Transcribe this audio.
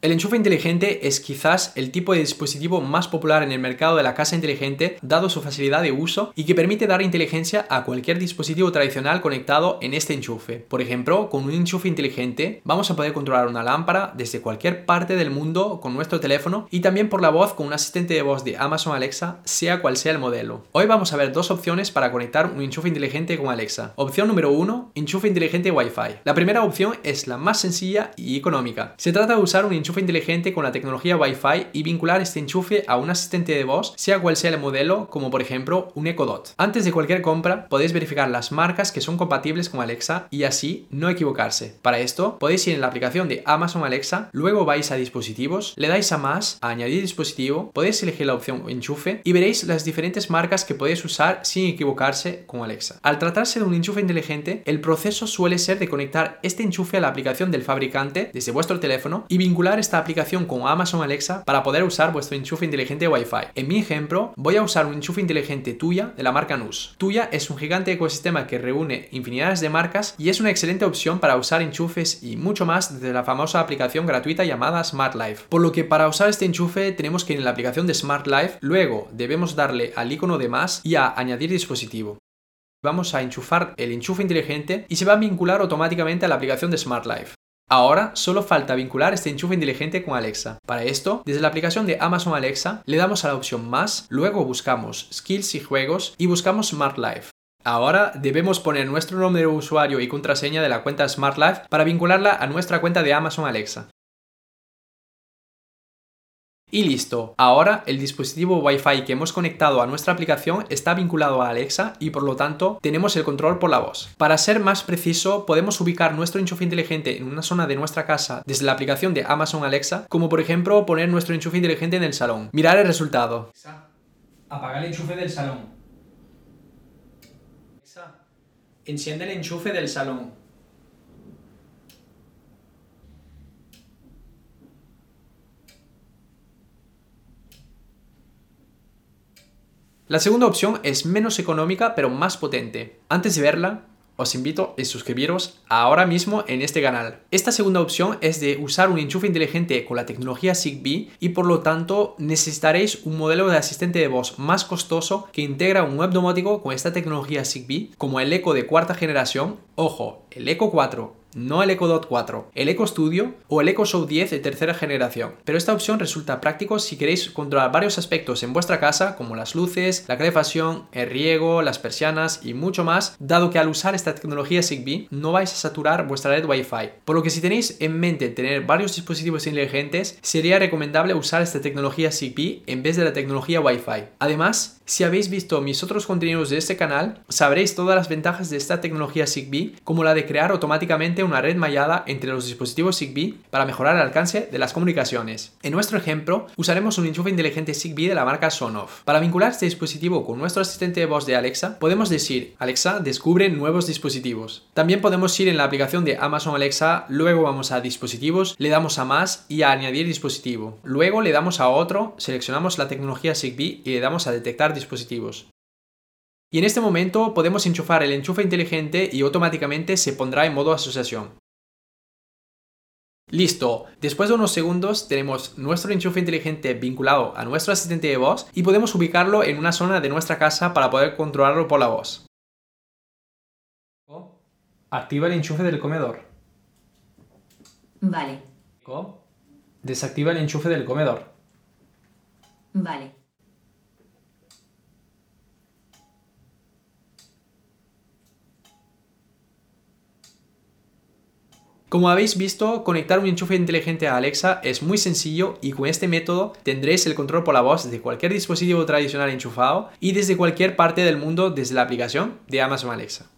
El enchufe inteligente es quizás el tipo de dispositivo más popular en el mercado de la casa inteligente dado su facilidad de uso y que permite dar inteligencia a cualquier dispositivo tradicional conectado en este enchufe. Por ejemplo, con un enchufe inteligente vamos a poder controlar una lámpara desde cualquier parte del mundo con nuestro teléfono y también por la voz con un asistente de voz de Amazon Alexa, sea cual sea el modelo. Hoy vamos a ver dos opciones para conectar un enchufe inteligente con Alexa. Opción número 1, enchufe inteligente Wi-Fi. La primera opción es la más sencilla y económica. Se trata de usar un enchufe enchufe inteligente con la tecnología Wi-Fi y vincular este enchufe a un asistente de voz, sea cual sea el modelo, como por ejemplo un Echo Dot. Antes de cualquier compra, podéis verificar las marcas que son compatibles con Alexa y así no equivocarse. Para esto, podéis ir en la aplicación de Amazon Alexa, luego vais a dispositivos, le dais a más, a añadir dispositivo, podéis elegir la opción enchufe y veréis las diferentes marcas que podéis usar sin equivocarse con Alexa. Al tratarse de un enchufe inteligente, el proceso suele ser de conectar este enchufe a la aplicación del fabricante desde vuestro teléfono y vincular esta aplicación con Amazon Alexa para poder usar vuestro enchufe inteligente Wi-Fi. En mi ejemplo, voy a usar un enchufe inteligente Tuya de la marca NUS. Tuya es un gigante ecosistema que reúne infinidades de marcas y es una excelente opción para usar enchufes y mucho más desde la famosa aplicación gratuita llamada Smart Life. Por lo que para usar este enchufe tenemos que ir en la aplicación de Smart Life, luego debemos darle al icono de más y a añadir dispositivo. Vamos a enchufar el enchufe inteligente y se va a vincular automáticamente a la aplicación de Smart Life. Ahora solo falta vincular este enchufe inteligente con Alexa. Para esto, desde la aplicación de Amazon Alexa, le damos a la opción más, luego buscamos Skills y Juegos y buscamos Smart Life. Ahora debemos poner nuestro nombre de usuario y contraseña de la cuenta Smart Life para vincularla a nuestra cuenta de Amazon Alexa. Y listo, ahora el dispositivo Wi-Fi que hemos conectado a nuestra aplicación está vinculado a Alexa y por lo tanto tenemos el control por la voz. Para ser más preciso, podemos ubicar nuestro enchufe inteligente en una zona de nuestra casa desde la aplicación de Amazon Alexa, como por ejemplo poner nuestro enchufe inteligente en el salón. Mirar el resultado. Apaga el enchufe del salón. Enciende el enchufe del salón. La segunda opción es menos económica pero más potente. Antes de verla, os invito a suscribiros ahora mismo en este canal. Esta segunda opción es de usar un enchufe inteligente con la tecnología Zigbee y por lo tanto necesitaréis un modelo de asistente de voz más costoso que integra un web domótico con esta tecnología Zigbee como el Echo de cuarta generación. Ojo, el Echo 4 no el Echo Dot 4, el Echo Studio o el Echo Show 10 de tercera generación. Pero esta opción resulta práctico si queréis controlar varios aspectos en vuestra casa, como las luces, la calefacción, el riego, las persianas y mucho más, dado que al usar esta tecnología Zigbee no vais a saturar vuestra red Wi-Fi. Por lo que si tenéis en mente tener varios dispositivos inteligentes, sería recomendable usar esta tecnología Zigbee en vez de la tecnología Wi-Fi. Además, si habéis visto mis otros contenidos de este canal, sabréis todas las ventajas de esta tecnología Zigbee, como la de crear automáticamente una red mallada entre los dispositivos Zigbee para mejorar el alcance de las comunicaciones. En nuestro ejemplo, usaremos un enchufe inteligente Zigbee de la marca Sonoff. Para vincular este dispositivo con nuestro asistente de voz de Alexa, podemos decir, Alexa, descubre nuevos dispositivos. También podemos ir en la aplicación de Amazon Alexa, luego vamos a dispositivos, le damos a más y a añadir dispositivo. Luego le damos a otro, seleccionamos la tecnología Zigbee y le damos a detectar dispositivos. Y en este momento podemos enchufar el enchufe inteligente y automáticamente se pondrá en modo asociación. Listo, después de unos segundos tenemos nuestro enchufe inteligente vinculado a nuestro asistente de voz y podemos ubicarlo en una zona de nuestra casa para poder controlarlo por la voz. Activa el enchufe del comedor. Vale. Desactiva el enchufe del comedor. Vale. Como habéis visto, conectar un enchufe inteligente a Alexa es muy sencillo y con este método tendréis el control por la voz de cualquier dispositivo tradicional enchufado y desde cualquier parte del mundo desde la aplicación de Amazon Alexa.